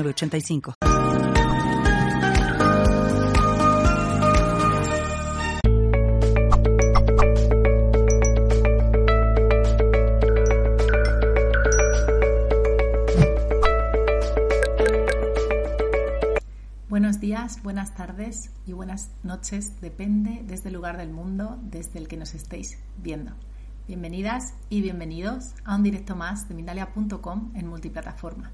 85 Buenos días, buenas tardes y buenas noches, depende desde el lugar del mundo desde el que nos estéis viendo. Bienvenidas y bienvenidos a un directo más de Mindalia.com en multiplataforma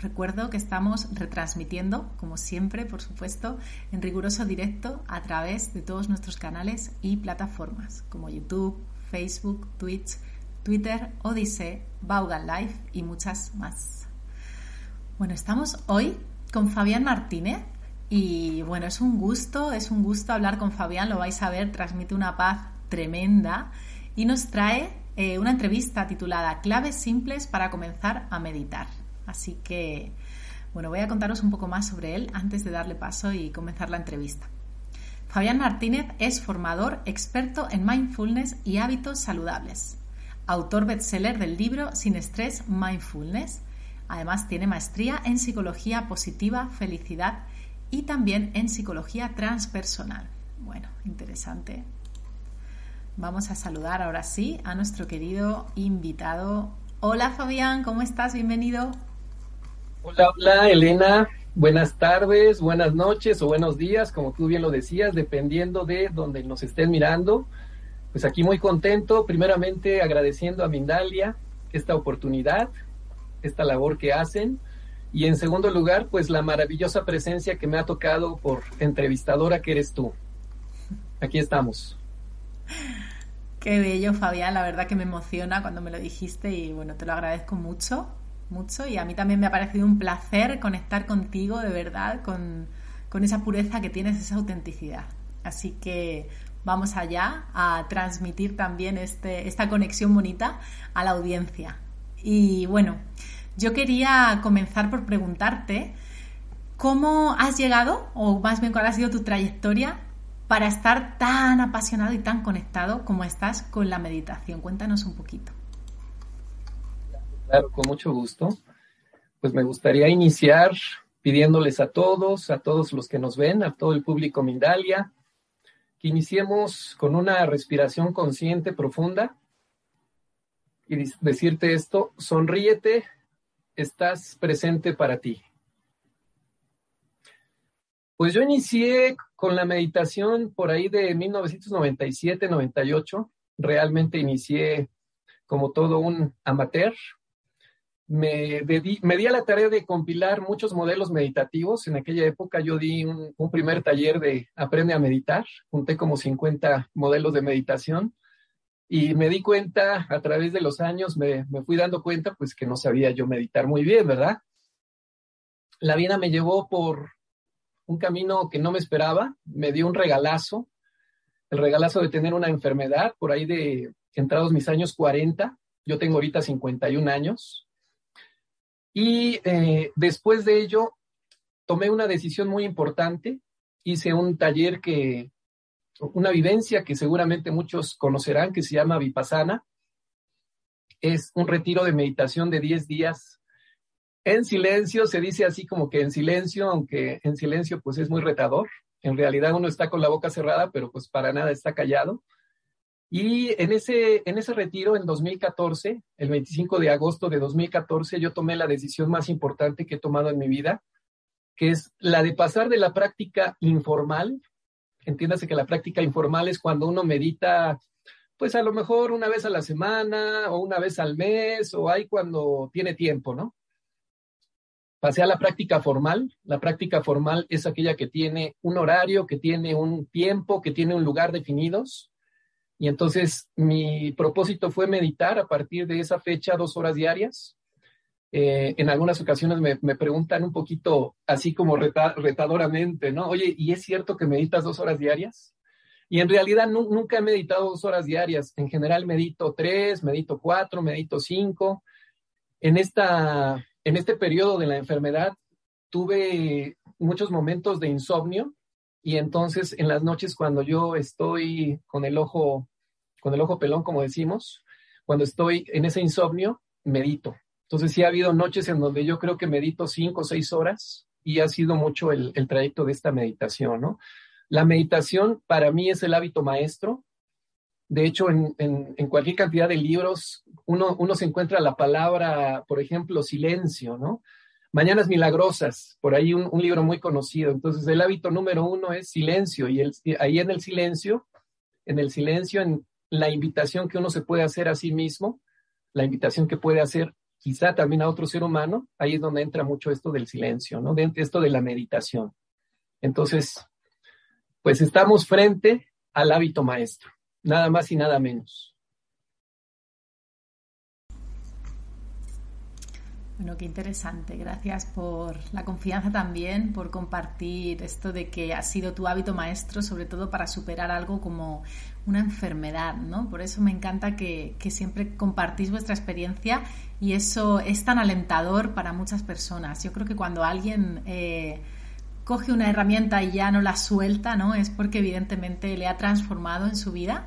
recuerdo que estamos retransmitiendo, como siempre, por supuesto, en riguroso directo a través de todos nuestros canales y plataformas como YouTube, Facebook, Twitch, Twitter, Odyssey, Vaughan Live y muchas más. Bueno, estamos hoy con Fabián Martínez y bueno, es un gusto, es un gusto hablar con Fabián, lo vais a ver, transmite una paz tremenda y nos trae eh, una entrevista titulada Claves simples para comenzar a meditar. Así que, bueno, voy a contaros un poco más sobre él antes de darle paso y comenzar la entrevista. Fabián Martínez es formador experto en mindfulness y hábitos saludables, autor bestseller del libro Sin estrés Mindfulness. Además tiene maestría en psicología positiva, felicidad y también en psicología transpersonal. Bueno, interesante. Vamos a saludar ahora sí a nuestro querido invitado. Hola Fabián, ¿cómo estás? Bienvenido. Hola, hola, Elena. Buenas tardes, buenas noches o buenos días, como tú bien lo decías, dependiendo de donde nos estén mirando. Pues aquí muy contento, primeramente agradeciendo a Mindalia esta oportunidad, esta labor que hacen. Y en segundo lugar, pues la maravillosa presencia que me ha tocado por entrevistadora que eres tú. Aquí estamos. Qué bello, Fabián. La verdad que me emociona cuando me lo dijiste y bueno, te lo agradezco mucho mucho y a mí también me ha parecido un placer conectar contigo de verdad, con, esa pureza que tienes, esa autenticidad. Así que vamos allá a transmitir también este, esta conexión bonita a la audiencia. Y bueno, yo quería comenzar por preguntarte cómo has llegado, o más bien cuál ha sido tu trayectoria para estar tan apasionado y tan conectado como estás con la meditación. Cuéntanos un poquito. Claro, con mucho gusto. Pues me gustaría iniciar pidiéndoles a todos, a todos los que nos ven, a todo el público Mindalia, que iniciemos con una respiración consciente profunda y decirte esto, sonríete, estás presente para ti. Pues yo inicié con la meditación por ahí de 1997-98. Realmente inicié como todo un amateur, me, me, di a la tarea de compilar muchos modelos meditativos. En aquella época yo di un, primer taller de Aprende a meditar, junté como 50 modelos de meditación y me di cuenta a través de los años, me, me fui dando cuenta pues que no sabía yo meditar muy bien, ¿verdad? La vida me llevó por un camino que no me esperaba, me dio un regalazo, el regalazo de tener una enfermedad por ahí de entrados mis años 40, yo tengo ahorita 51 años, y eh, después de ello, tomé una decisión muy importante. Hice un taller que, una vivencia que seguramente muchos conocerán, que se llama Vipassana. Es un retiro de meditación de 10 días en silencio, se dice así como que en silencio, aunque en silencio pues es muy retador. En realidad uno está con la boca cerrada, pero pues para nada está callado. Y en ese, en ese retiro, en 2014, el 25 de agosto de 2014, yo tomé la decisión más importante que he tomado en mi vida, que es la de pasar de la práctica informal. Entiéndase que la práctica informal es cuando uno medita, pues a lo mejor una vez a la semana o una vez al mes o hay cuando tiene tiempo, ¿no? Pasé a la práctica formal. La práctica formal es aquella que tiene un horario, que tiene un tiempo, que tiene un lugar definidos y entonces mi propósito fue meditar a partir de esa fecha dos horas diarias. Eh, en algunas ocasiones me, me, preguntan un poquito así como retadoramente, ¿no? Oye, ¿y es cierto que meditas dos horas diarias? Y en realidad nunca he meditado dos horas diarias. En general medito tres, medito cuatro, medito cinco. En, esta, en este periodo de la enfermedad tuve muchos momentos de insomnio y entonces en las noches cuando yo estoy con el ojo, con el ojo pelón, como decimos, cuando estoy en ese insomnio, medito. Entonces sí ha habido noches en donde yo creo que medito cinco o seis horas y ha sido mucho el, el trayecto de esta meditación, ¿no? La meditación para mí es el hábito maestro. De hecho, en, en, en cualquier cantidad de libros uno, uno se encuentra la palabra, por ejemplo, silencio, ¿no? Mañanas Milagrosas, por ahí un, libro muy conocido. Entonces, el hábito número uno es silencio y el, ahí en el silencio, en el silencio, en la invitación que uno se puede hacer a sí mismo, la invitación que puede hacer quizá también a otro ser humano, ahí es donde entra mucho esto del silencio, ¿no? De, esto de la meditación. Entonces, pues estamos frente al hábito maestro, nada más y nada menos. Bueno, qué interesante. Gracias por la confianza también, por compartir esto de que ha sido tu hábito maestro, sobre todo para superar algo como una enfermedad, ¿no? Por eso me encanta que, siempre compartís vuestra experiencia y eso es tan alentador para muchas personas. Yo creo que cuando alguien eh, coge una herramienta y ya no la suelta, ¿no? Es porque evidentemente le ha transformado en su vida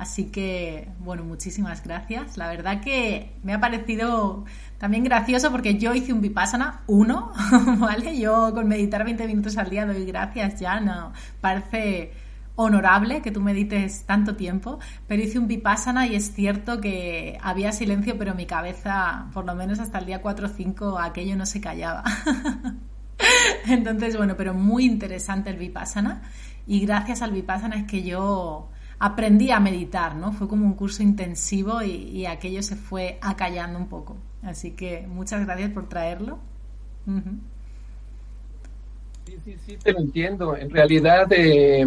Así que, bueno, muchísimas gracias. La verdad que me ha parecido también gracioso porque yo hice un vipassana, uno, ¿vale? Yo con meditar 20 minutos al día doy gracias ya, no. Parece honorable que tú medites tanto tiempo, pero hice un vipassana y es cierto que había silencio, pero mi cabeza, por lo menos hasta el día 4 o 5, aquello no se callaba. Entonces, bueno, pero muy interesante el vipassana y gracias al vipassana es que yo aprendí a meditar, ¿no? Fue como un curso intensivo y, aquello se fue acallando un poco. Así que muchas gracias por traerlo. Sí, sí, sí, te lo entiendo. En realidad, eh,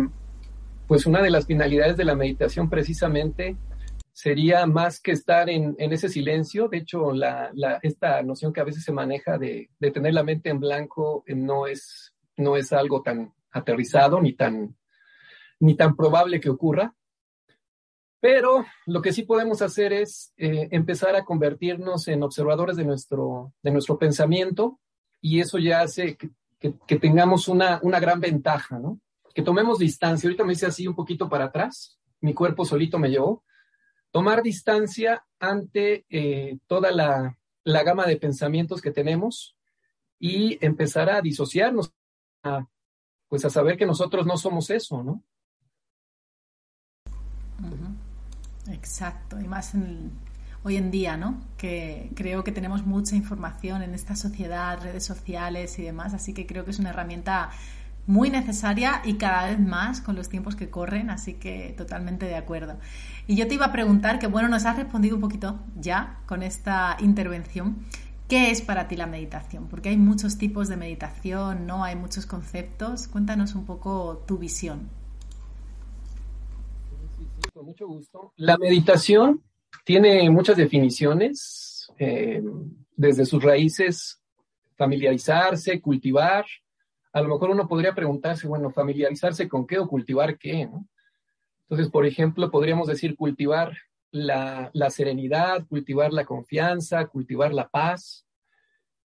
pues una de las finalidades de la meditación precisamente sería más que estar en, ese silencio. De hecho, la, esta noción que a veces se maneja de, de, tener la mente en blanco eh, no es, no es algo tan aterrizado ni tan, ni tan probable que ocurra. Pero lo que sí podemos hacer es eh, empezar a convertirnos en observadores de nuestro, de nuestro pensamiento y eso ya hace que, tengamos una, una, gran ventaja, ¿no? Que tomemos distancia. Ahorita me hice así un poquito para atrás, mi cuerpo solito me llevó. Tomar distancia ante eh, toda la, la gama de pensamientos que tenemos y empezar a disociarnos, a, pues a saber que nosotros no somos eso, ¿no? Exacto, y más hoy en día, ¿no? Que creo que tenemos mucha información en esta sociedad, redes sociales y demás, así que creo que es una herramienta muy necesaria y cada vez más con los tiempos que corren, así que totalmente de acuerdo. Y yo te iba a preguntar, que bueno, nos has respondido un poquito ya con esta intervención, ¿qué es para ti la meditación? Porque hay muchos tipos de meditación, ¿no? Hay muchos conceptos. Cuéntanos un poco tu visión mucho gusto. La meditación tiene muchas definiciones, eh, desde sus raíces, familiarizarse, cultivar. A lo mejor uno podría preguntarse, bueno, familiarizarse con qué o cultivar qué. Entonces, por ejemplo, podríamos decir cultivar la, serenidad, cultivar la confianza, cultivar la paz.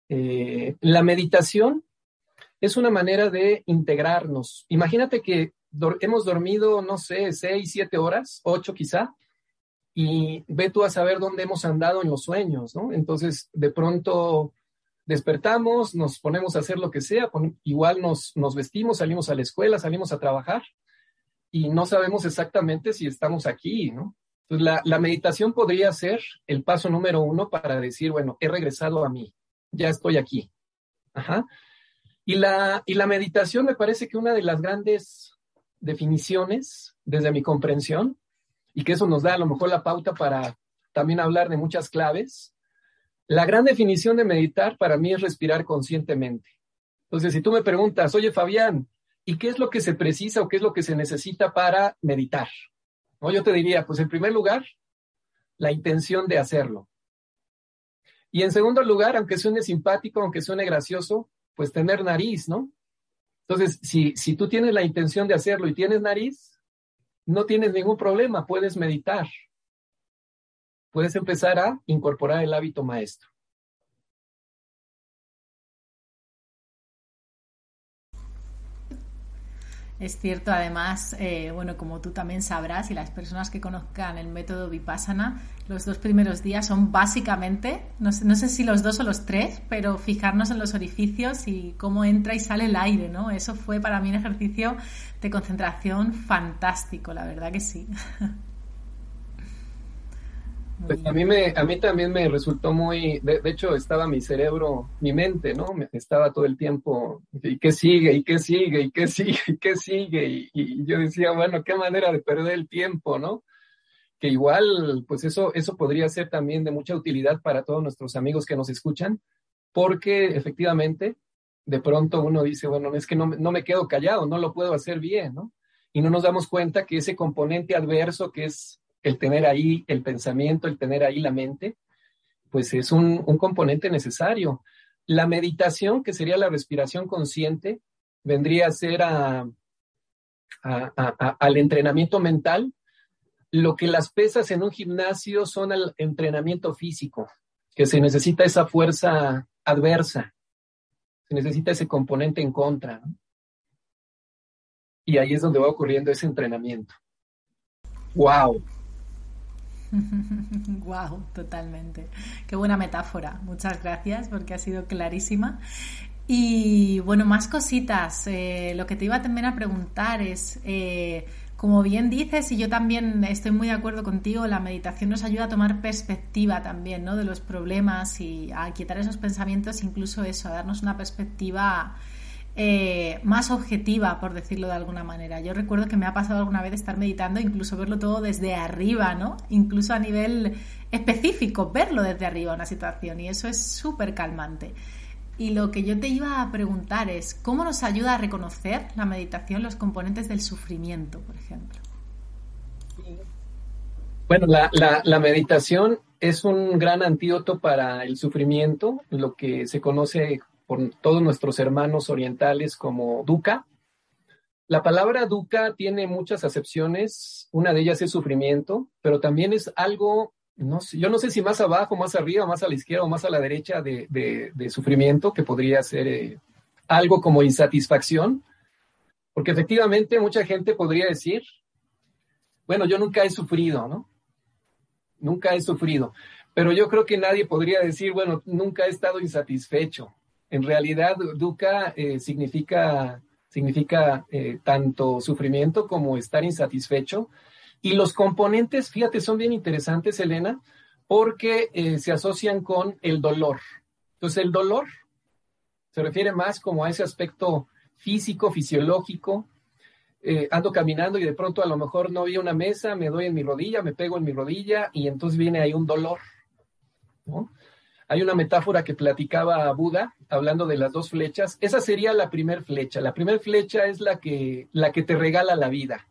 Eh, la meditación es una manera de integrarnos. Imagínate que hemos dormido, no sé, seis, siete horas, ocho quizá, y ve tú a saber dónde hemos andado en los sueños, ¿no? Entonces, de pronto despertamos, nos ponemos a hacer lo que sea, igual nos, nos vestimos, salimos a la escuela, salimos a trabajar, y no sabemos exactamente si estamos aquí, ¿no? Entonces, la, la meditación podría ser el paso número uno para decir, bueno, he regresado a mí, ya estoy aquí. Ajá. Y la, y la meditación me parece que una de las grandes definiciones desde mi comprensión y que eso nos da a lo mejor la pauta para también hablar de muchas claves. La gran definición de meditar para mí es respirar conscientemente. Entonces, si tú me preguntas, oye Fabián, ¿y qué es lo que se precisa o qué es lo que se necesita para meditar? ¿No? Yo te diría, pues en primer lugar, la intención de hacerlo. Y en segundo lugar, aunque suene simpático, aunque suene gracioso, pues tener nariz, ¿no? Entonces, si, si tú tienes la intención de hacerlo y tienes nariz, no tienes ningún problema, puedes meditar. Puedes empezar a incorporar el hábito maestro. Es cierto, además, eh, bueno, como tú también sabrás y las personas que conozcan el método Vipassana, los dos primeros días son básicamente, no sé, no sé, si los dos o los tres, pero fijarnos en los orificios y cómo entra y sale el aire, ¿no? Eso fue para mí un ejercicio de concentración fantástico, la verdad que sí. Pues a mí, me, a mí también me resultó muy, de, hecho estaba mi cerebro, mi mente, ¿no? Estaba todo el tiempo, ¿y qué sigue? ¿Y qué sigue? ¿Y qué sigue? ¿Y qué sigue? Y, y yo decía, bueno, qué manera de perder el tiempo, ¿no? Que igual, pues eso, eso podría ser también de mucha utilidad para todos nuestros amigos que nos escuchan, porque efectivamente, de pronto uno dice, bueno, es que no, no me quedo callado, no lo puedo hacer bien, ¿no? Y no nos damos cuenta que ese componente adverso que es el tener ahí el pensamiento, el tener ahí la mente, pues es un, componente necesario. La meditación, que sería la respiración consciente, vendría a ser al entrenamiento mental, lo que las pesas en un gimnasio son al entrenamiento físico, que se necesita esa fuerza adversa, se necesita ese componente en contra. Y ahí es donde va ocurriendo ese entrenamiento. ¡Wow! wow, totalmente. Qué buena metáfora. Muchas gracias porque ha sido clarísima. Y bueno, más cositas. Eh, lo que te iba también a preguntar es, eh, como bien dices, y yo también estoy muy de acuerdo contigo, la meditación nos ayuda a tomar perspectiva también, ¿no? De los problemas y a quitar esos pensamientos, incluso eso, a darnos una perspectiva eh, más objetiva, por decirlo de alguna manera. Yo recuerdo que me ha pasado alguna vez estar meditando, incluso verlo todo desde arriba, ¿no? Incluso a nivel específico, verlo desde arriba una situación, y eso es súper calmante. Y lo que yo te iba a preguntar es, ¿cómo nos ayuda a reconocer la meditación los componentes del sufrimiento, por ejemplo? Bueno, la, la meditación es un gran antídoto para el sufrimiento, lo que se conoce por todos nuestros hermanos orientales como dukkha. La palabra dukkha tiene muchas acepciones, una de ellas es sufrimiento, pero también es algo, no sé, yo no sé si más abajo, más arriba, más a la izquierda o más a la derecha de, sufrimiento, que podría ser eh, algo como insatisfacción, porque efectivamente mucha gente podría decir, bueno, yo nunca he sufrido, ¿no? Nunca he sufrido, pero yo creo que nadie podría decir, bueno, nunca he estado insatisfecho. En realidad, dukkha eh, significa, significa eh, tanto sufrimiento como estar insatisfecho. Y los componentes, fíjate, son bien interesantes, Elena, porque eh, se asocian con el dolor. Entonces, el dolor se refiere más como a ese aspecto físico, fisiológico. ando caminando y de pronto a lo mejor no vi una mesa, me doy en mi rodilla, me pego en mi rodilla y entonces viene ahí un dolor. ¿no? Hay una metáfora que platicaba Buda hablando de las dos flechas. Esa sería la primera flecha. La primera flecha es la que, la que te regala la vida.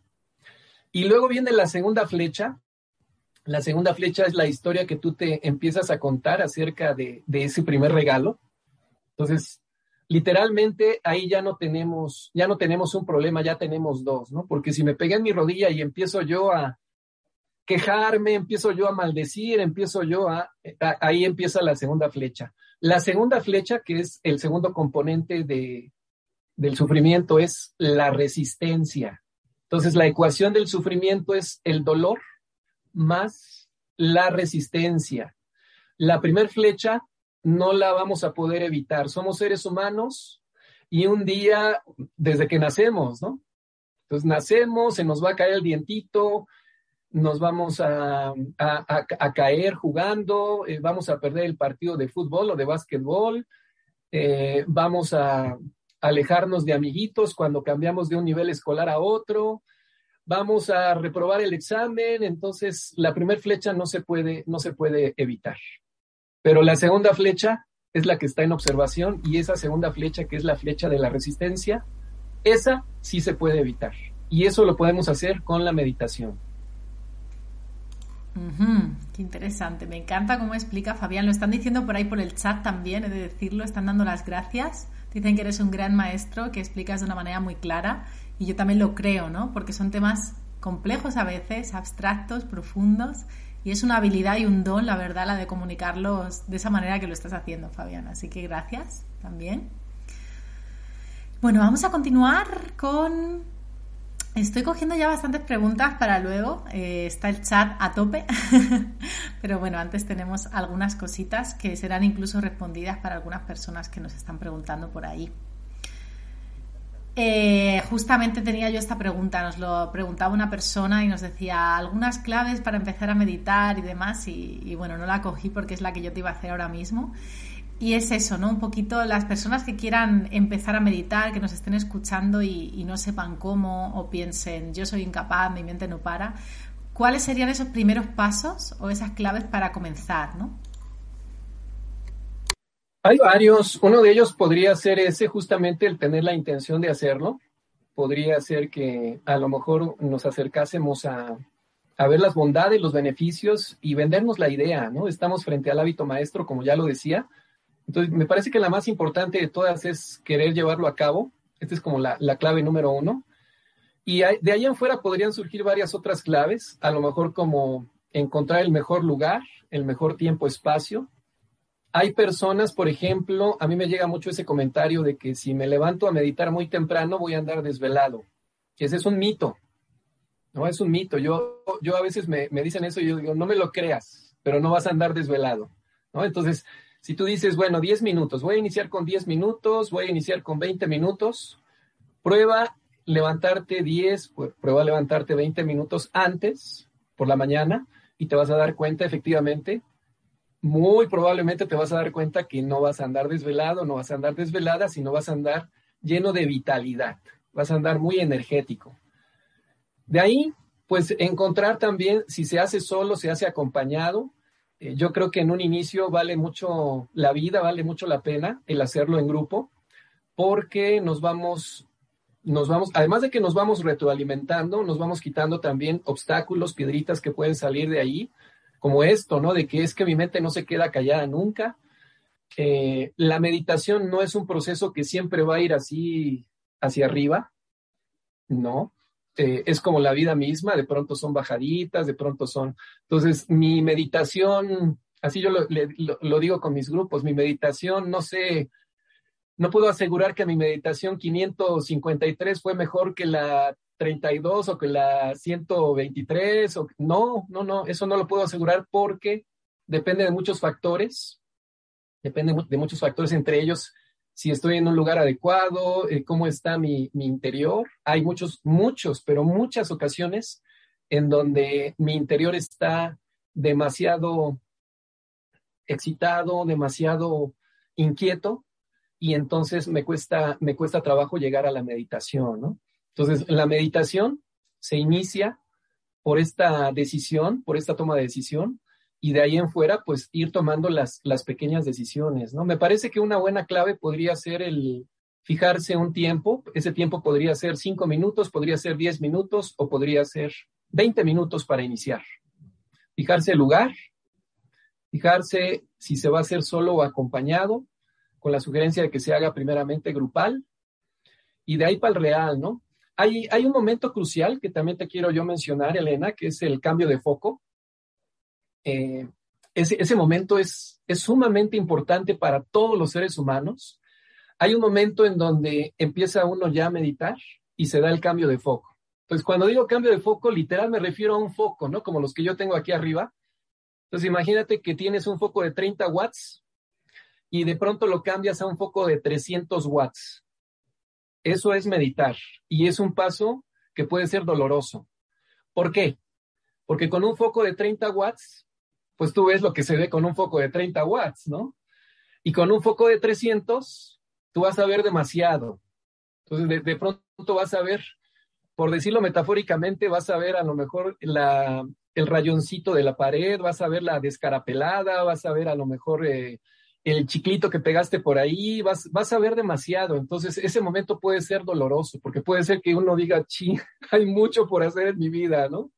Y luego viene la segunda flecha. La segunda flecha es la historia que tú te empiezas a contar acerca de, de ese primer regalo. Entonces, literalmente ahí ya no tenemos, ya no tenemos un problema, ya tenemos dos, ¿no? Porque si me pegué en mi rodilla y empiezo yo a, quejarme, empiezo yo a maldecir, empiezo yo a, ahí empieza la segunda flecha. La segunda flecha, que es el segundo componente de, del sufrimiento, es la resistencia. Entonces, la ecuación del sufrimiento es el dolor más la resistencia. La primera flecha no la vamos a poder evitar. Somos seres humanos y un día, desde que nacemos, ¿no? Entonces nacemos, se nos va a caer el dientito, nos vamos a, caer jugando, eh, vamos a perder el partido de fútbol o de básquetbol, eh, vamos a alejarnos de amiguitos cuando cambiamos de un nivel escolar a otro, vamos a reprobar el examen, entonces la primera flecha no se puede, no se puede evitar. Pero la segunda flecha es la que está en observación y esa segunda flecha, que es la flecha de la resistencia, esa sí se puede evitar. Y eso lo podemos hacer con la meditación. Qué interesante, me encanta cómo explica Fabián. Lo están diciendo por ahí por el chat también, he de decirlo, están dando las gracias. Dicen que eres un gran maestro, que explicas de una manera muy clara y yo también lo creo, ¿no? Porque son temas complejos a veces, abstractos, profundos y es una habilidad y un don, la verdad, la de comunicarlos de esa manera que lo estás haciendo, Fabián. Así que gracias también. Bueno, vamos a continuar con Estoy cogiendo ya bastantes preguntas para luego. Eh, está el chat a tope. Pero bueno, antes tenemos algunas cositas que serán incluso respondidas para algunas personas que nos están preguntando por ahí. Eh, justamente tenía yo esta pregunta, nos lo preguntaba una persona y nos decía algunas claves para empezar a meditar y demás y, y bueno, no la cogí porque es la que yo te iba a hacer ahora mismo. Y es eso, ¿no? Un poquito las personas que quieran empezar a meditar, que nos estén escuchando y, no sepan cómo o piensen, yo soy incapaz, mi mente no para, ¿cuáles serían esos primeros pasos o esas claves para comenzar, ¿no? Hay varios. Uno de ellos podría ser ese, justamente el tener la intención de hacerlo. Podría ser que a lo mejor nos acercásemos a, a ver las bondades, los beneficios y vendernos la idea, ¿no? Estamos frente al hábito maestro, como ya lo decía, entonces, me parece que la más importante de todas es querer llevarlo a cabo. Esta es como la, clave número uno. Y de ahí en fuera podrían surgir varias otras claves, a lo mejor como encontrar el mejor lugar, el mejor tiempo, espacio. Hay personas, por ejemplo, a mí me llega mucho ese comentario de que si me levanto a meditar muy temprano voy a andar desvelado. Ese es un mito. No, es un mito. Yo, yo a veces me, me dicen eso y yo digo, no me lo creas, pero no vas a andar desvelado. ¿no? Entonces, si tú dices, bueno, 10 minutos, voy a iniciar con 10 minutos, voy a iniciar con 20 minutos, prueba levantarte 10, prueba levantarte 20 minutos antes por la mañana y te vas a dar cuenta efectivamente, muy probablemente te vas a dar cuenta que no vas a andar desvelado, no vas a andar desvelada, sino vas a andar lleno de vitalidad, vas a andar muy energético. De ahí, pues encontrar también si se hace solo, se hace acompañado, eh, yo creo que en un inicio vale mucho la vida, vale mucho la pena el hacerlo en grupo, porque nos vamos, nos vamos, además de que nos vamos retroalimentando, nos vamos quitando también obstáculos, piedritas que pueden salir de ahí, como esto, ¿no? De que es que mi mente no se queda callada nunca. Eh, la meditación no es un proceso que siempre va a ir así hacia arriba, ¿no? Eh, es como la vida misma, de pronto son bajaditas, de pronto son... Entonces, mi meditación, así yo lo, digo con mis grupos, mi meditación, no sé, no puedo asegurar que mi meditación 553 fue mejor que la 32 o que la 123, o, no, no, no, eso no lo puedo asegurar porque depende de muchos factores, depende de muchos factores, entre ellos si estoy en un lugar adecuado, eh, cómo está mi, interior. Hay muchos, muchos, pero muchas ocasiones en donde mi interior está demasiado excitado, demasiado inquieto y entonces me cuesta, me cuesta trabajo llegar a la meditación. Entonces, la meditación se inicia por esta decisión, por esta toma de decisión, y de ahí en fuera, pues ir tomando las, las pequeñas decisiones, ¿no? Me parece que una buena clave podría ser el fijarse un tiempo, ese tiempo podría ser cinco minutos, podría ser diez minutos o podría ser veinte minutos para iniciar. Fijarse el lugar, fijarse si se va a hacer solo o acompañado, con la sugerencia de que se haga primeramente grupal, y de ahí para el real, ¿no? Hay, hay un momento crucial que también te quiero yo mencionar, Elena, que es el cambio de foco. Eh, ese, momento es, es sumamente importante para todos los seres humanos. Hay un momento en donde empieza uno ya a meditar y se da el cambio de foco. Entonces, cuando digo cambio de foco, literal me refiero a un foco, ¿no? Como los que yo tengo aquí arriba. Entonces, imagínate que tienes un foco de 30 watts y de pronto lo cambias a un foco de 300 watts. Eso es meditar y es un paso que puede ser doloroso. ¿Por qué? Porque con un foco de 30 watts pues tú ves lo que se ve con un foco de 30 watts, ¿no? Y con un foco de 300, tú vas a ver demasiado. Entonces, de, pronto vas a ver, por decirlo metafóricamente, vas a ver a lo mejor el rayoncito de la pared, vas a ver la descarapelada, vas a ver a lo mejor eh, el chiclito que pegaste por ahí, vas, vas a ver demasiado. Entonces, ese momento puede ser doloroso, porque puede ser que uno diga, chi, hay mucho por hacer en mi vida, ¿no?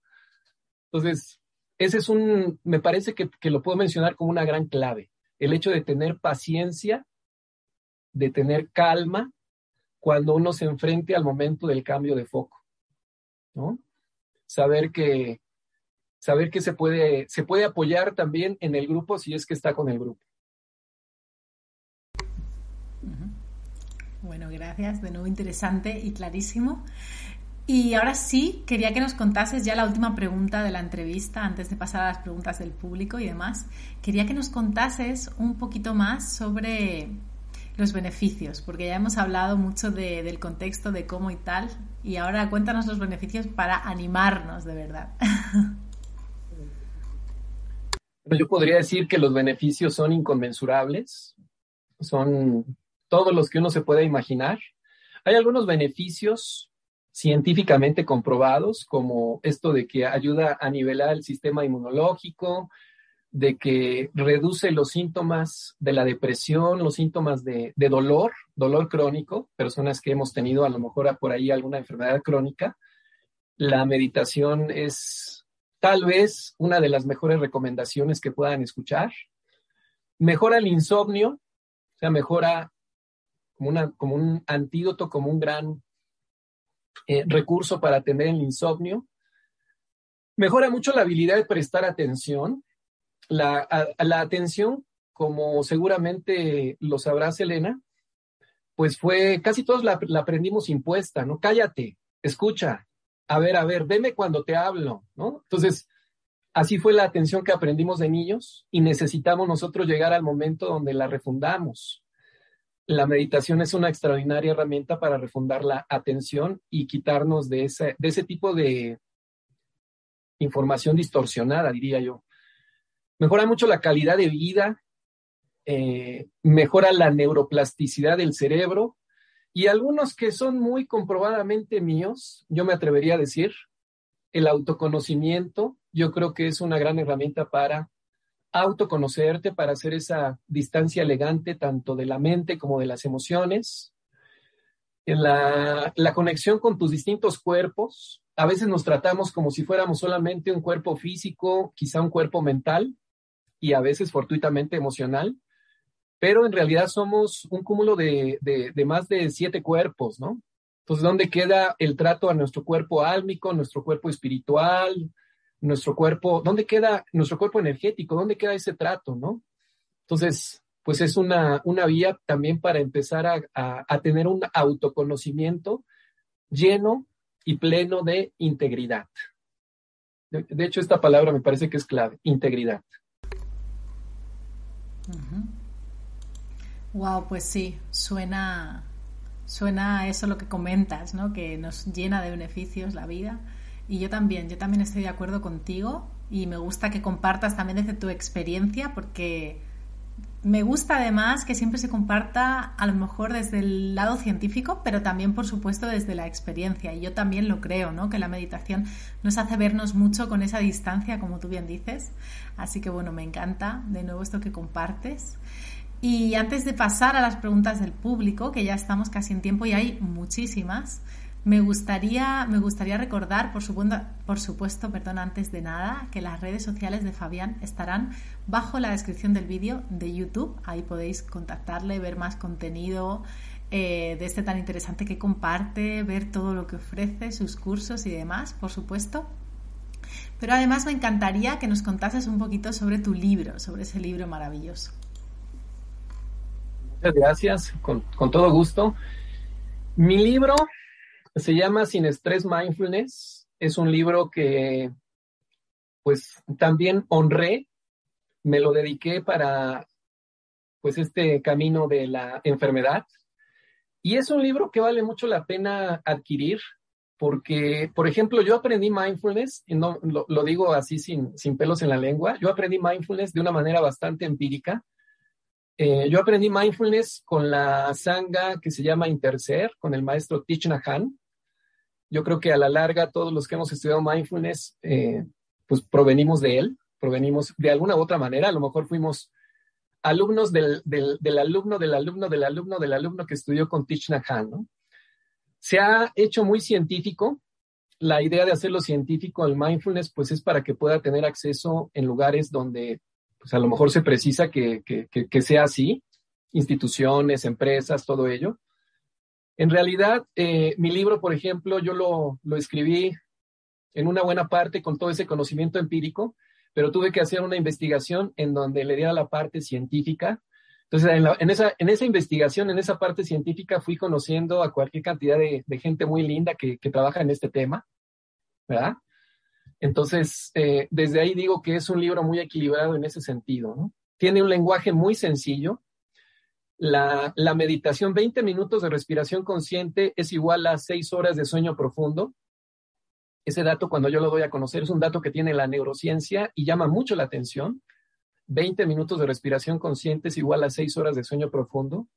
Entonces, ese es un, me parece que, que lo puedo mencionar como una gran clave, el hecho de tener paciencia, de tener calma cuando uno se enfrente al momento del cambio de foco, ¿no? Saber que, saber que se puede, se puede apoyar también en el grupo si es que está con el grupo. Bueno, gracias. De nuevo interesante y clarísimo. Y ahora sí, quería que nos contases ya la última pregunta de la entrevista, antes de pasar a las preguntas del público y demás. Quería que nos contases un poquito más sobre los beneficios, porque ya hemos hablado mucho del contexto, de cómo y tal, y ahora cuéntanos los beneficios para animarnos de verdad. yo podría decir que los beneficios son inconmensurables, son todos los que uno se puede imaginar. Hay algunos beneficios científicamente comprobados, como esto de que ayuda a nivelar el sistema inmunológico, de que reduce los síntomas de la depresión, los síntomas de, dolor, dolor crónico, personas que hemos tenido a lo mejor por ahí alguna enfermedad crónica. La meditación es tal vez una de las mejores recomendaciones que puedan escuchar. Mejora el insomnio, o sea, mejora como, como un antídoto, como un gran eh, recurso para tener el insomnio. Mejora mucho la habilidad de prestar atención. La, la atención, como seguramente lo sabrá Selena, pues fue, casi todos la, la, aprendimos impuesta, ¿no? Cállate, escucha, a ver, a ver, veme cuando te hablo, ¿no? Entonces, así fue la atención que aprendimos de niños y necesitamos nosotros llegar al momento donde la refundamos la meditación es una extraordinaria herramienta para refundar la atención y quitarnos de ese, de ese tipo de información distorsionada, diría yo. Mejora mucho la calidad de vida, eh, mejora la neuroplasticidad del cerebro y algunos que son muy comprobadamente míos, yo me atrevería a decir, el autoconocimiento, yo creo que es una gran herramienta para autoconocerte, para hacer esa distancia elegante tanto de la mente como de las emociones, en la, conexión con tus distintos cuerpos. A veces nos tratamos como si fuéramos solamente un cuerpo físico, quizá un cuerpo mental y a veces fortuitamente emocional, pero en realidad somos un cúmulo de, de, de más de siete cuerpos, ¿no? Entonces, ¿dónde queda el trato a nuestro cuerpo álmico, nuestro cuerpo espiritual, nuestro cuerpo, ¿dónde queda nuestro cuerpo energético? ¿Dónde queda ese trato, no? Entonces, pues es una, una vía también para empezar a, a, tener un autoconocimiento lleno y pleno de integridad. De, hecho, esta palabra me parece que es clave, integridad. Wow, pues sí, suena, suena eso lo que comentas, ¿no? Que nos llena de beneficios la vida y yo también, yo también estoy de acuerdo contigo y me gusta que compartas también desde tu experiencia porque me gusta además que siempre se comparta a lo mejor desde el lado científico, pero también por supuesto desde la experiencia. Y yo también lo creo, ¿no? Que la meditación nos hace vernos mucho con esa distancia, como tú bien dices. Así que bueno, me encanta de nuevo esto que compartes. Y antes de pasar a las preguntas del público, que ya estamos casi en tiempo y hay muchísimas, me gustaría, me gustaría recordar, por supuesto, por supuesto, perdón, antes de nada, que las redes sociales de Fabián estarán bajo la descripción del vídeo de YouTube. Ahí podéis contactarle, ver más contenido eh, de este tan interesante que comparte, ver todo lo que ofrece, sus cursos y demás, por supuesto. Pero además me encantaría que nos contases un poquito sobre tu libro, sobre ese libro maravilloso. Muchas gracias, con, con todo gusto. Mi libro se llama Sin Estrés Mindfulness. Es un libro que, pues, también honré. Me lo dediqué para, pues, este camino de la enfermedad. Y es un libro que vale mucho la pena adquirir porque, por ejemplo, yo aprendí mindfulness, y no lo, digo así sin, sin, pelos en la lengua, yo aprendí mindfulness de una manera bastante empírica. Eh, yo aprendí mindfulness con la sanga que se llama Intercer, con el maestro Thich Nhat yo creo que a la larga todos los que hemos estudiado mindfulness, eh, pues provenimos de él, provenimos de alguna u otra manera, a lo mejor fuimos alumnos del, alumno, del alumno, del alumno, del alumno que estudió con Thich Nhat ¿no? Se ha hecho muy científico la idea de hacerlo científico, el mindfulness, pues es para que pueda tener acceso en lugares donde pues a lo mejor se precisa que, sea así, instituciones, empresas, todo ello. En realidad, eh, mi libro, por ejemplo, yo lo, escribí en una buena parte con todo ese conocimiento empírico, pero tuve que hacer una investigación en donde le diera la parte científica. Entonces, en, esa, investigación, en esa parte científica, fui conociendo a cualquier cantidad de, gente muy linda que, trabaja en este tema, ¿verdad? Entonces, eh, desde ahí digo que es un libro muy equilibrado en ese sentido. Tiene un lenguaje muy sencillo. La, meditación, 20 minutos de respiración consciente es igual a 6 horas de sueño profundo. Ese dato, cuando yo lo doy a conocer, es un dato que tiene la neurociencia y llama mucho la atención. 20 minutos de respiración consciente es igual a 6 horas de sueño profundo.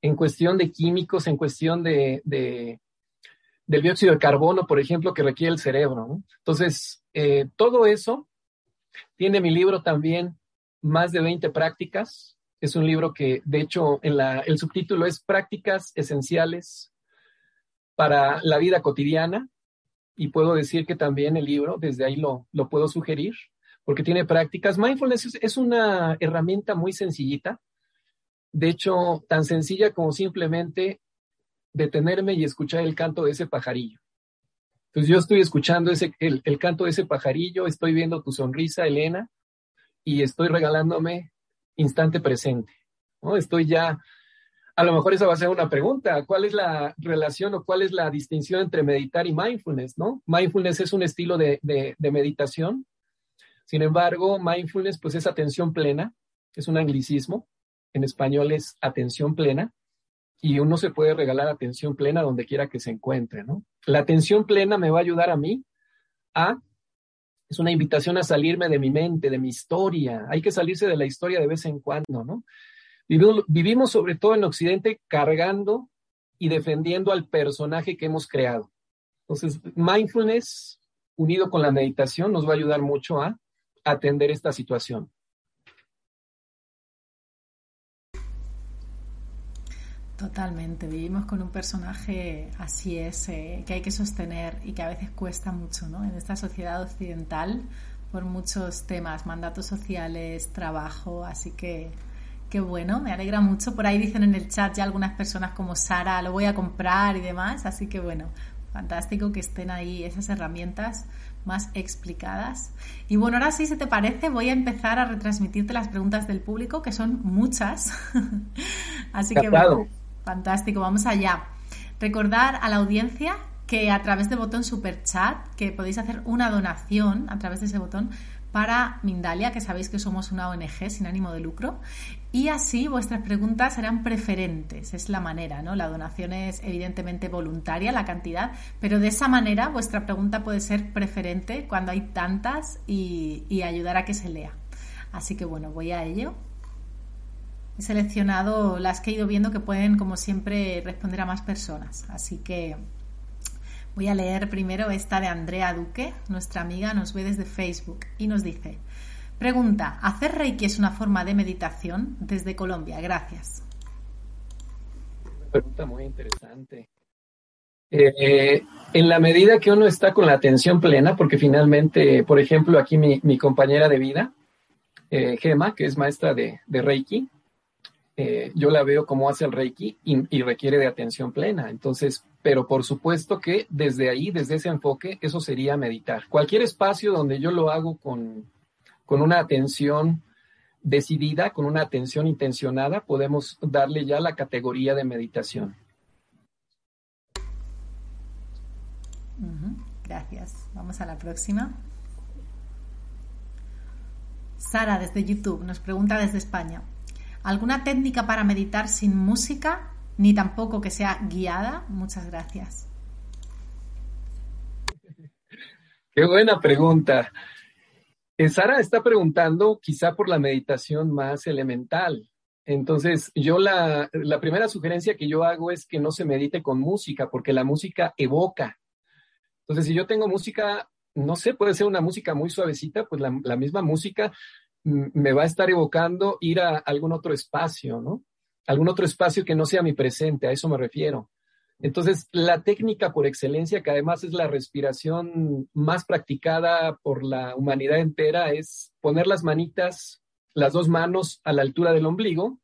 En cuestión de químicos, en cuestión de, del dióxido de carbono, por ejemplo, que requiere el cerebro. Entonces, eh, todo eso tiene mi libro también más de 20 prácticas. Es un libro que, de hecho, el subtítulo es Prácticas Esenciales para la Vida Cotidiana y puedo decir que también el libro, desde ahí lo, lo puedo sugerir, porque tiene prácticas. Mindfulness es, una herramienta muy sencillita, de hecho, tan sencilla como simplemente detenerme y escuchar el canto de ese pajarillo. Entonces yo estoy escuchando ese, el, el canto de ese pajarillo, estoy viendo tu sonrisa, Elena, y estoy regalándome instante presente. ¿no? Estoy ya a lo mejor esa va a ser una pregunta. ¿Cuál es la relación o cuál es la distinción entre meditar y mindfulness? ¿no? Mindfulness es un estilo de, meditación. Sin embargo, mindfulness pues es atención plena, es un anglicismo. En español es atención plena y uno se puede regalar atención plena donde quiera que se encuentre. La atención plena me va a ayudar a mí a, es una invitación a salirme de mi mente, de mi historia. Hay que salirse de la historia de vez en cuando, ¿no? Vivimos, sobre todo en Occidente cargando y defendiendo al personaje que hemos creado. Entonces, mindfulness unido con la meditación nos va a ayudar mucho a atender esta situación. Totalmente, vivimos con un personaje así es, eh, que hay que sostener y que a veces cuesta mucho, ¿no? En esta sociedad occidental, por muchos temas, mandatos sociales, trabajo, así que Qué bueno, me alegra mucho. Por ahí dicen en el chat ya algunas personas como Sara, lo voy a comprar y demás. Así que bueno, fantástico que estén ahí esas herramientas más explicadas. Y bueno, ahora sí, si te parece, voy a empezar a retransmitirte las preguntas del público, que son muchas. Así que bueno, fantástico, vamos allá. Recordar a la audiencia que a través del botón super chat, que podéis hacer una donación a través de ese botón para Mindalia, que sabéis que somos una ONG sin ánimo de lucro, y así vuestras preguntas serán preferentes, es la manera, ¿no? La donación es evidentemente voluntaria, la cantidad, pero de esa manera vuestra pregunta puede ser preferente cuando hay tantas y, y ayudar a que se lea. Así que bueno, voy a ello. He seleccionado las que he ido viendo que pueden, como siempre, responder a más personas. Así que Voy a leer primero esta de Andrea Duque, nuestra amiga, nos ve desde Facebook y nos dice, pregunta, ¿hacer Reiki es una forma de meditación? Desde Colombia, gracias. Una pregunta muy interesante. Eh, en la medida que uno está con la atención plena, porque finalmente, por ejemplo, aquí mi, compañera de vida, eh, Gema, que es maestra de, Reiki, eh, yo la veo como hace el Reiki y, requiere de atención plena. Entonces, pero por supuesto que desde ahí, desde ese enfoque, eso sería meditar. Cualquier espacio donde yo lo hago con, una atención decidida, con una atención intencionada, podemos darle ya la categoría de meditación. Gracias. Vamos a la próxima. Sara desde YouTube nos pregunta desde España. ¿Alguna técnica para meditar sin música? ni tampoco que sea guiada? Muchas gracias. Qué buena pregunta. Eh, Sara está preguntando quizá por la meditación más elemental. Entonces, yo la, la, primera sugerencia que yo hago es que no se medite con música, porque la música evoca. Entonces, si yo tengo música, no sé, puede ser una música muy suavecita, pues la, la misma música me va a estar evocando ir a algún otro espacio, ¿no? algún otro espacio que no sea mi presente, a eso me refiero. Entonces, la técnica por excelencia, que además es la respiración más practicada por la humanidad entera, es poner las manitas, las dos manos a la altura del ombligo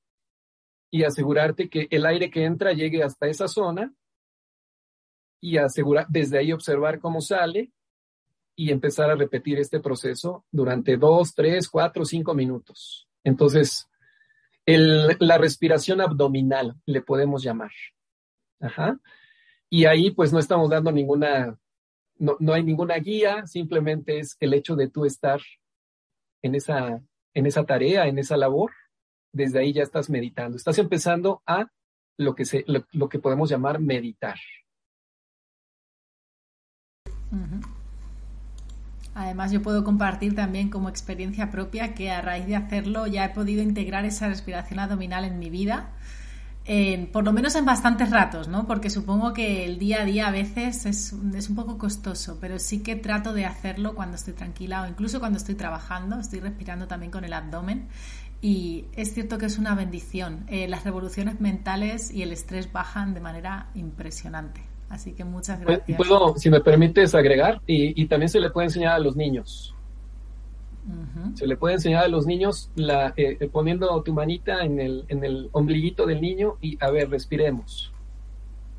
y asegurarte que el aire que entra llegue hasta esa zona y asegurar, desde ahí observar cómo sale y empezar a repetir este proceso durante dos, tres, cuatro, cinco minutos. Entonces, la respiración abdominal le podemos llamar. Ajá. Y ahí pues no estamos dando ninguna, no, no, hay ninguna guía, simplemente es el hecho de tú estar en esa, en esa tarea, en esa labor. Desde ahí ya estás meditando. Estás empezando a lo que, se, lo, que podemos llamar meditar. Además, yo puedo compartir también como experiencia propia que a raíz de hacerlo ya he podido integrar esa respiración abdominal en mi vida. por lo menos en bastantes ratos, ¿no? Porque supongo que el día a día a veces es, es, un poco costoso, pero sí que trato de hacerlo cuando estoy tranquila o incluso cuando estoy trabajando, estoy respirando también con el abdomen y es cierto que es una bendición. Eh, las revoluciones mentales y el estrés bajan de manera impresionante. Así que muchas gracias. Puedo, si me permites agregar, y, también se le puede enseñar a los niños. Se le puede enseñar a los niños la, eh, eh, poniendo tu manita en el, en el ombliguito del niño y a ver, respiremos.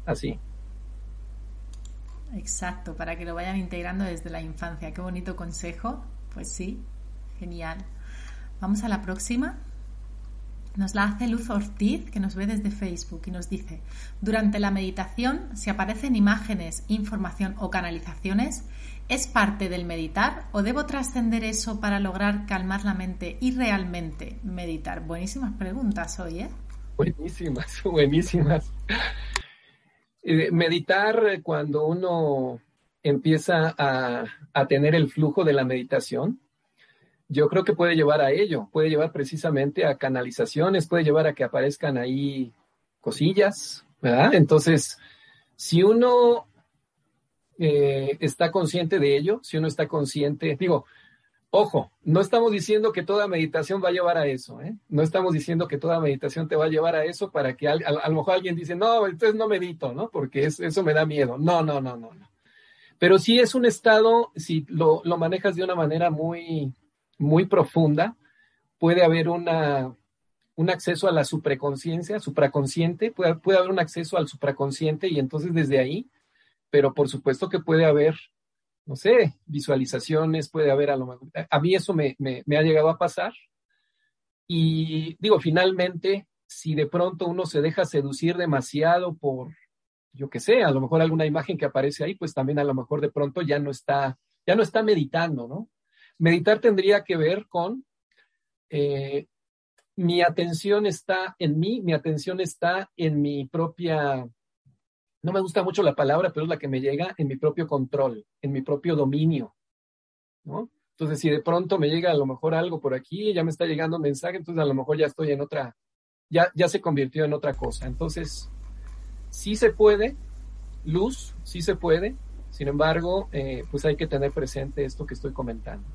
Así. Exacto, para que lo vayan integrando desde la infancia. Qué bonito consejo. Pues sí, genial. Vamos a la próxima. Nos la hace Luz Ortiz, que nos ve desde Facebook y nos dice, durante la meditación, si aparecen imágenes, información o canalizaciones, ¿es parte del meditar o debo trascender eso para lograr calmar la mente y realmente meditar? Buenísimas preguntas hoy, ¿eh? Buenísimas, buenísimas. Eh, meditar eh, cuando uno empieza a, a tener el flujo de la meditación, yo creo que puede llevar a ello, puede llevar precisamente a canalizaciones, puede llevar a que aparezcan ahí cosillas, ¿verdad? Entonces, si uno eh, está consciente de ello, si uno está consciente, digo, ojo, no estamos diciendo que toda meditación va a llevar a eso, ¿eh? No estamos diciendo que toda meditación te va a llevar a eso para que a, lo mejor alguien dice, no, entonces no medito, ¿no? Porque eso me da miedo. No, no, no, no, no. Pero sí es un estado, si lo, lo manejas de una manera muy, muy profunda, puede haber una, un acceso a la supraconciencia, supraconsciente, puede, puede haber un acceso al supraconsciente y entonces desde ahí, pero por supuesto que puede haber, no sé, visualizaciones, puede haber a lo mejor, a mí eso me, me, me ha llegado a pasar y digo, finalmente, si de pronto uno se deja seducir demasiado por, yo qué sé, a lo mejor alguna imagen que aparece ahí, pues también a lo mejor de pronto ya no está, ya no está meditando, ¿no? Meditar tendría que ver con eh, mi atención está en mí, mi atención está en mi propia, no me gusta mucho la palabra, pero es la que me llega, en mi propio control, en mi propio dominio, ¿no? Entonces, si de pronto me llega a lo mejor algo por aquí, ya me está llegando un mensaje, entonces a lo mejor ya estoy en otra, ya, ya se convirtió en otra cosa. Entonces, sí se puede, luz, sí se puede, sin embargo, eh, pues hay que tener presente esto que estoy comentando.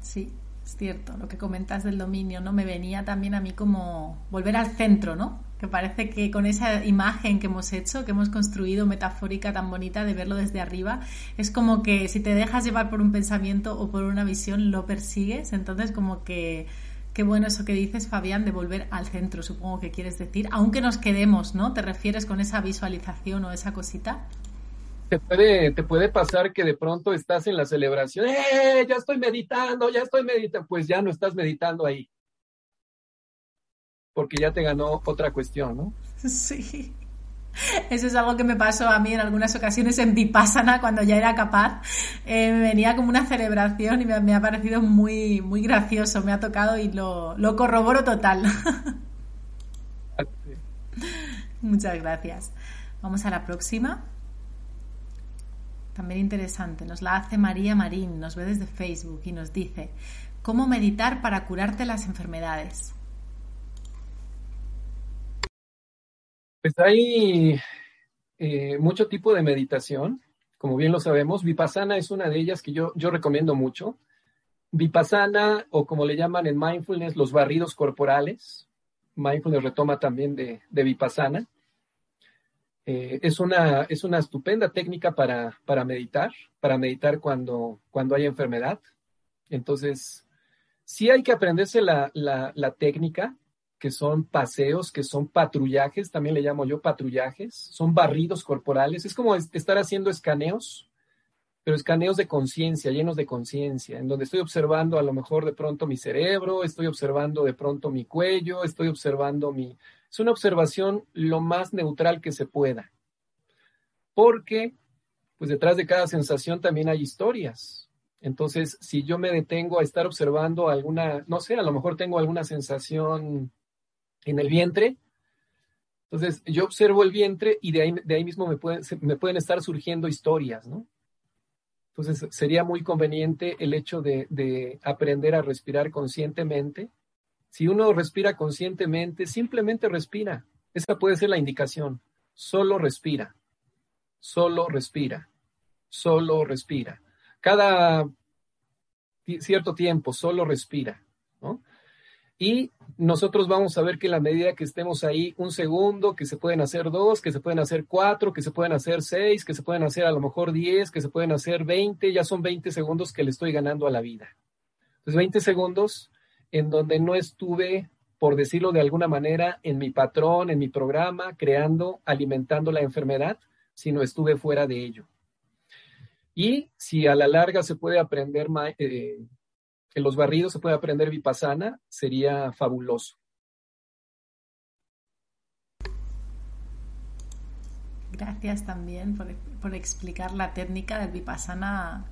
Sí, es cierto. Lo que comentas del dominio, ¿no? Me venía también a mí como volver al centro, ¿no? Que parece que con esa imagen que hemos hecho, que hemos construido metafórica tan bonita de verlo desde arriba, es como que si te dejas llevar por un pensamiento o por una visión, lo persigues. Entonces, como que Qué bueno eso que dices, Fabián, de volver al centro, supongo que quieres decir, aunque nos quedemos, ¿no? ¿Te refieres con esa visualización o esa cosita? Te puede, te puede pasar que de pronto estás en la celebración, ¡eh! Ya estoy meditando, ya estoy meditando. Pues ya no estás meditando ahí. Porque ya te ganó otra cuestión, ¿no? Sí. Eso es algo que me pasó a mí en algunas ocasiones en Vipassana cuando ya era capaz. Eh, venía como una celebración y me, ha parecido muy, muy gracioso. Me ha tocado y lo, lo corroboro total. Muchas gracias. Vamos a la próxima. También interesante, nos la hace María Marín, nos ve desde Facebook y nos dice, ¿cómo meditar para curarte las enfermedades? Pues hay eh, mucho tipo de meditación, como bien lo sabemos. Vipassana es una de ellas que yo, yo recomiendo mucho. Vipassana, o como le llaman en mindfulness, los barridos corporales. Mindfulness retoma también de, de Vipassana. Eh, es, una, es una estupenda técnica para, para meditar, para meditar cuando, cuando hay enfermedad. Entonces, sí hay que aprenderse la, la, la técnica, que son paseos, que son patrullajes, también le llamo yo patrullajes, son barridos corporales, es como estar haciendo escaneos, pero escaneos de conciencia, llenos de conciencia, en donde estoy observando a lo mejor de pronto mi cerebro, estoy observando de pronto mi cuello, estoy observando mi... Es una observación lo más neutral que se pueda, porque pues detrás de cada sensación también hay historias. Entonces, si yo me detengo a estar observando alguna, no sé, a lo mejor tengo alguna sensación en el vientre. Entonces, yo observo el vientre y de ahí, de ahí mismo me pueden, me pueden estar surgiendo historias, ¿no? Entonces, sería muy conveniente el hecho de, de aprender a respirar conscientemente. Si uno respira conscientemente, simplemente respira. Esa puede ser la indicación. Solo respira. Solo respira. Solo respira. Cada cierto tiempo, solo respira. Y nosotros vamos a ver que la medida que estemos ahí un segundo, que se pueden hacer dos, que se pueden hacer cuatro, que se pueden hacer seis, que se pueden hacer a lo mejor diez, que se pueden hacer veinte, ya son veinte segundos que le estoy ganando a la vida. Entonces, veinte segundos en donde no estuve, por decirlo de alguna manera, en mi patrón, en mi programa, creando, alimentando la enfermedad, sino estuve fuera de ello. Y si a la larga se puede aprender eh, en los barridos se puede aprender vipassana, sería fabuloso. Gracias también por, explicar la técnica del vipassana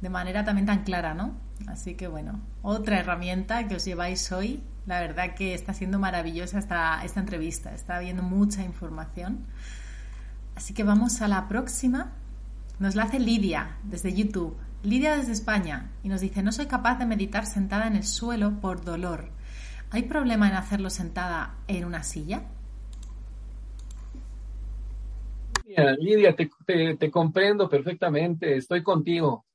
de manera también tan clara, ¿no? Así que bueno, otra herramienta que os lleváis hoy. La verdad que está siendo maravillosa esta, esta entrevista, está habiendo mucha información. Así que vamos a la próxima. Nos la hace Lidia desde YouTube. Lidia desde España y nos dice, no soy capaz de meditar sentada en el suelo por dolor. ¿Hay problema en hacerlo sentada en una silla? Lidia, te, comprendo perfectamente, estoy contigo.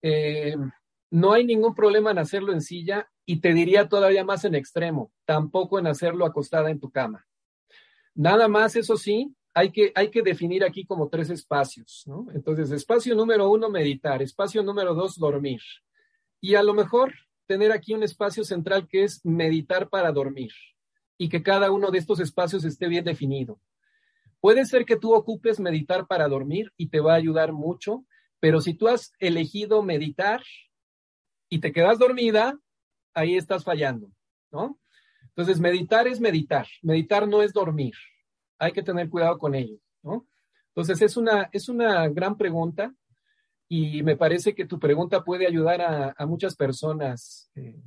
Eh, no hay ningún problema en hacerlo en silla y te diría todavía más en extremo, tampoco en hacerlo acostada en tu cama. Nada más, eso sí, hay que, hay que definir aquí como tres espacios. Entonces, espacio número uno, meditar, espacio número dos, dormir. Y a lo mejor tener aquí un espacio central que es meditar para dormir y que cada uno de estos espacios esté bien definido. Puede ser que tú ocupes meditar para dormir y te va a ayudar mucho, pero si tú has elegido meditar y te quedas dormida, ahí estás fallando, ¿no? Entonces, meditar es meditar, meditar no es dormir hay que tener cuidado con ello, ¿no? Entonces, es una, es una gran pregunta y me parece que tu pregunta puede ayudar a, muchas personas, eh,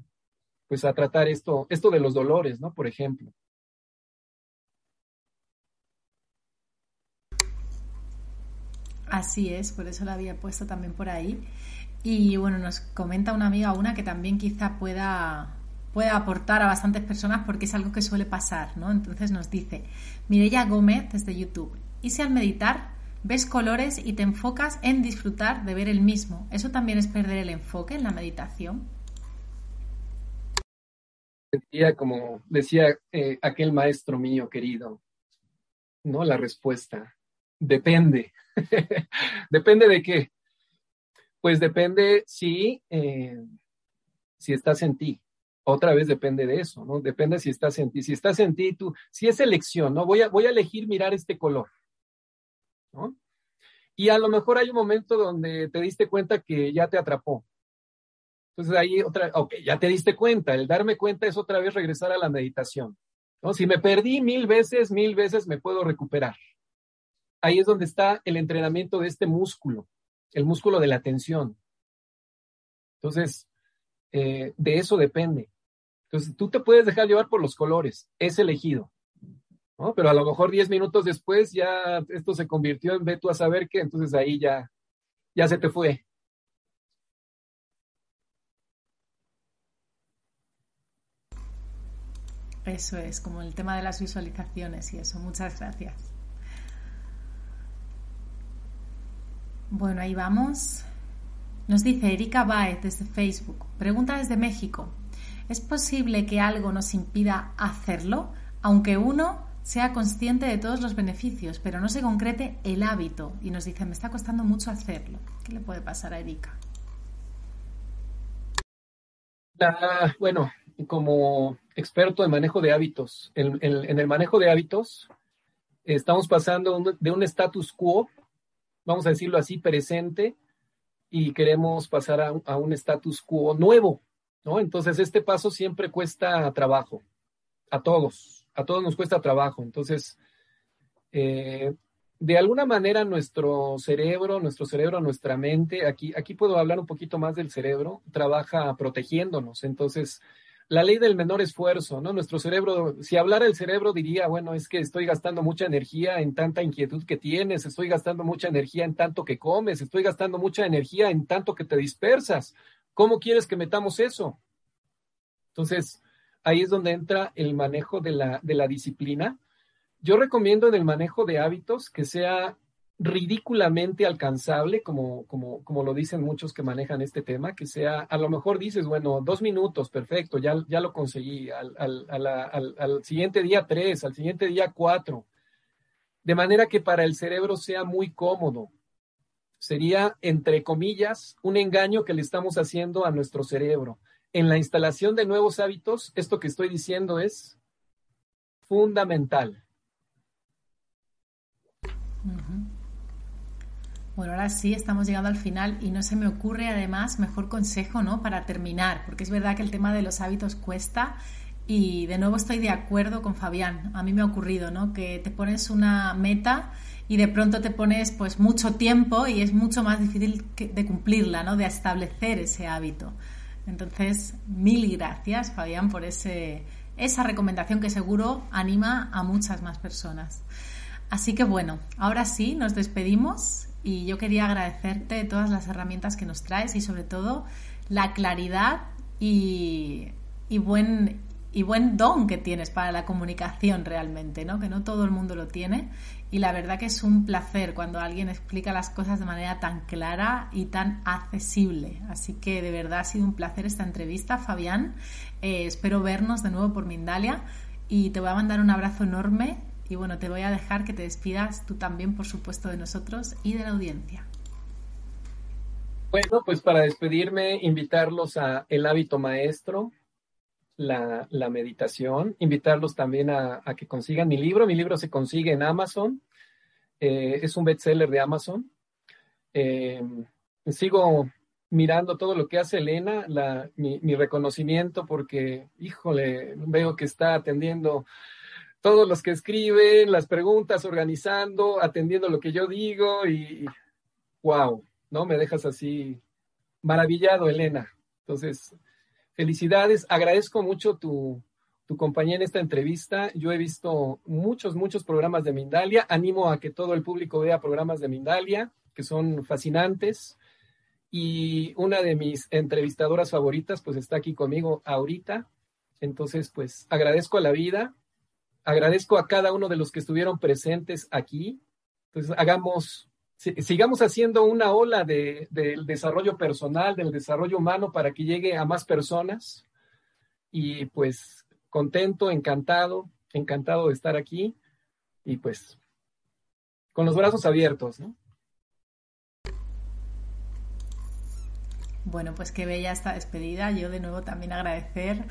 pues, a tratar esto, esto de los dolores, ¿no? Por ejemplo. Así es, por eso la había puesto también por ahí. Y bueno, nos comenta una amiga, una que también quizá pueda puede aportar a bastantes personas porque es algo que suele pasar, ¿no? Entonces nos dice Mireya Gómez desde YouTube, y si al meditar ves colores y te enfocas en disfrutar de ver el mismo, ¿eso también es perder el enfoque en la meditación? Como decía eh, aquel maestro mío querido, ¿no? La respuesta, depende. depende de qué. Pues depende si, eh, si estás en ti, otra vez depende de eso, ¿no? Depende si estás en ti. Si estás en ti, tú, si es elección, ¿no? Voy a, voy a elegir mirar este color, ¿no? Y a lo mejor hay un momento donde te diste cuenta que ya te atrapó. Entonces ahí otra, ok, ya te diste cuenta. El darme cuenta es otra vez regresar a la meditación. ¿no? Si me perdí mil veces, mil veces me puedo recuperar. Ahí es donde está el entrenamiento de este músculo, el músculo de la atención. Entonces, eh, de eso depende. Entonces, tú te puedes dejar llevar por los colores, es elegido. ¿no? Pero a lo mejor 10 minutos después ya esto se convirtió en ve tú a saber qué, entonces ahí ya, ya se te fue. Eso es, como el tema de las visualizaciones y eso. Muchas gracias. Bueno, ahí vamos. Nos dice Erika Baez desde Facebook. Pregunta desde México. ¿Es posible que algo nos impida hacerlo, aunque uno sea consciente de todos los beneficios, pero no se concrete el hábito y nos dice, me está costando mucho hacerlo. ¿Qué le puede pasar a Erika? bueno, como experto en manejo de hábitos, en, el manejo de hábitos, estamos pasando de un status quo, vamos a decirlo así, presente, y queremos pasar a, un status quo nuevo, ¿no? Entonces, este paso siempre cuesta trabajo, a todos, a todos nos cuesta trabajo. Entonces, eh, de alguna manera nuestro cerebro, nuestro cerebro, nuestra mente, aquí, aquí puedo hablar un poquito más del cerebro, trabaja protegiéndonos. Entonces, la ley del menor esfuerzo, ¿no? Nuestro cerebro, si hablara el cerebro diría, bueno, es que estoy gastando mucha energía en tanta inquietud que tienes, estoy gastando mucha energía en tanto que comes, estoy gastando mucha energía en tanto que te dispersas. ¿Cómo quieres que metamos eso? Entonces, ahí es donde entra el manejo de la, de la disciplina yo recomiendo en el manejo de hábitos que sea ridículamente alcanzable, como, como, como lo dicen muchos que manejan este tema, que sea, a lo mejor dices, bueno, dos minutos, perfecto, ya, ya lo conseguí, al, al siguiente día tres, al siguiente día cuatro, de manera que para el cerebro sea muy cómodo. Sería, entre comillas, un engaño que le estamos haciendo a nuestro cerebro. En la instalación de nuevos hábitos, esto que estoy diciendo es fundamental. Bueno, ahora sí, estamos llegando al final y no se me ocurre además mejor consejo, ¿no? Para terminar, porque es verdad que el tema de los hábitos cuesta y de nuevo estoy de acuerdo con Fabián. A mí me ha ocurrido, ¿no? Que te pones una meta y de pronto te pones pues mucho tiempo y es mucho más difícil de cumplirla, ¿no? De establecer ese hábito. Entonces, mil gracias, Fabián, por ese, esa recomendación que seguro anima a muchas más personas. Así que bueno, ahora sí, nos despedimos y yo quería agradecerte todas las herramientas que nos traes y sobre todo la claridad y, buen, y buen don que tienes para la comunicación realmente, ¿no? Que no todo el mundo lo tiene. Y la verdad que es un placer cuando alguien explica las cosas de manera tan clara y tan accesible. Así que de verdad ha sido un placer esta entrevista, Fabián. Eh, espero vernos de nuevo por Mindalia y te voy a mandar un abrazo enorme y bueno, te voy a dejar que te despidas tú también, por supuesto, de nosotros y de la audiencia. Bueno, pues para despedirme, invitarlos a El hábito maestro, la, meditación, invitarlos también a, que consigan mi libro. Mi libro se consigue en Amazon, eh, es un bestseller de Amazon. Eh, sigo mirando todo lo que hace Elena, mi, mi reconocimiento, porque, híjole, veo que está atendiendo todos los que escriben, las preguntas, organizando, atendiendo lo que yo digo y wow, ¿no? Me dejas así maravillado, Elena. Entonces, felicidades, agradezco mucho tu, tu compañía en esta entrevista. Yo he visto muchos, muchos programas de Mindalia. Animo a que todo el público vea programas de Mindalia, que son fascinantes. Y una de mis entrevistadoras favoritas, pues está aquí conmigo ahorita. Entonces, pues agradezco a la vida agradezco a cada uno de los que estuvieron presentes aquí. Pues hagamos, sigamos haciendo una ola del desarrollo personal, del desarrollo humano para que llegue a más personas. Y pues contento, encantado, encantado de estar aquí y pues con los brazos abiertos, ¿no? Bueno, pues qué bella esta despedida. Yo de nuevo también agradecer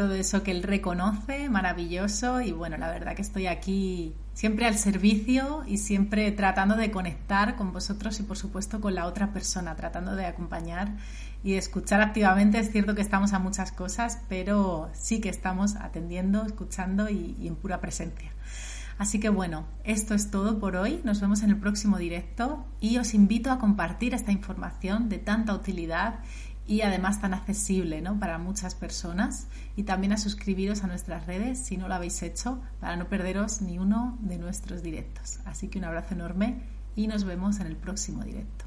todo eso que él reconoce, maravilloso. Y bueno, la verdad que estoy aquí siempre al servicio y siempre tratando de conectar con vosotros y por supuesto con la otra persona, tratando de acompañar y de escuchar activamente. Es cierto que estamos a muchas cosas, pero sí que estamos atendiendo, escuchando y, y en pura presencia. Así que bueno, esto es todo por hoy. Nos vemos en el próximo directo y os invito a compartir esta información de tanta utilidad y además tan accesible ¿no? para muchas personas y también a suscribiros a nuestras redes si no lo habéis hecho para no perderos ni uno de nuestros directos. Así que un abrazo enorme y nos vemos en el próximo directo.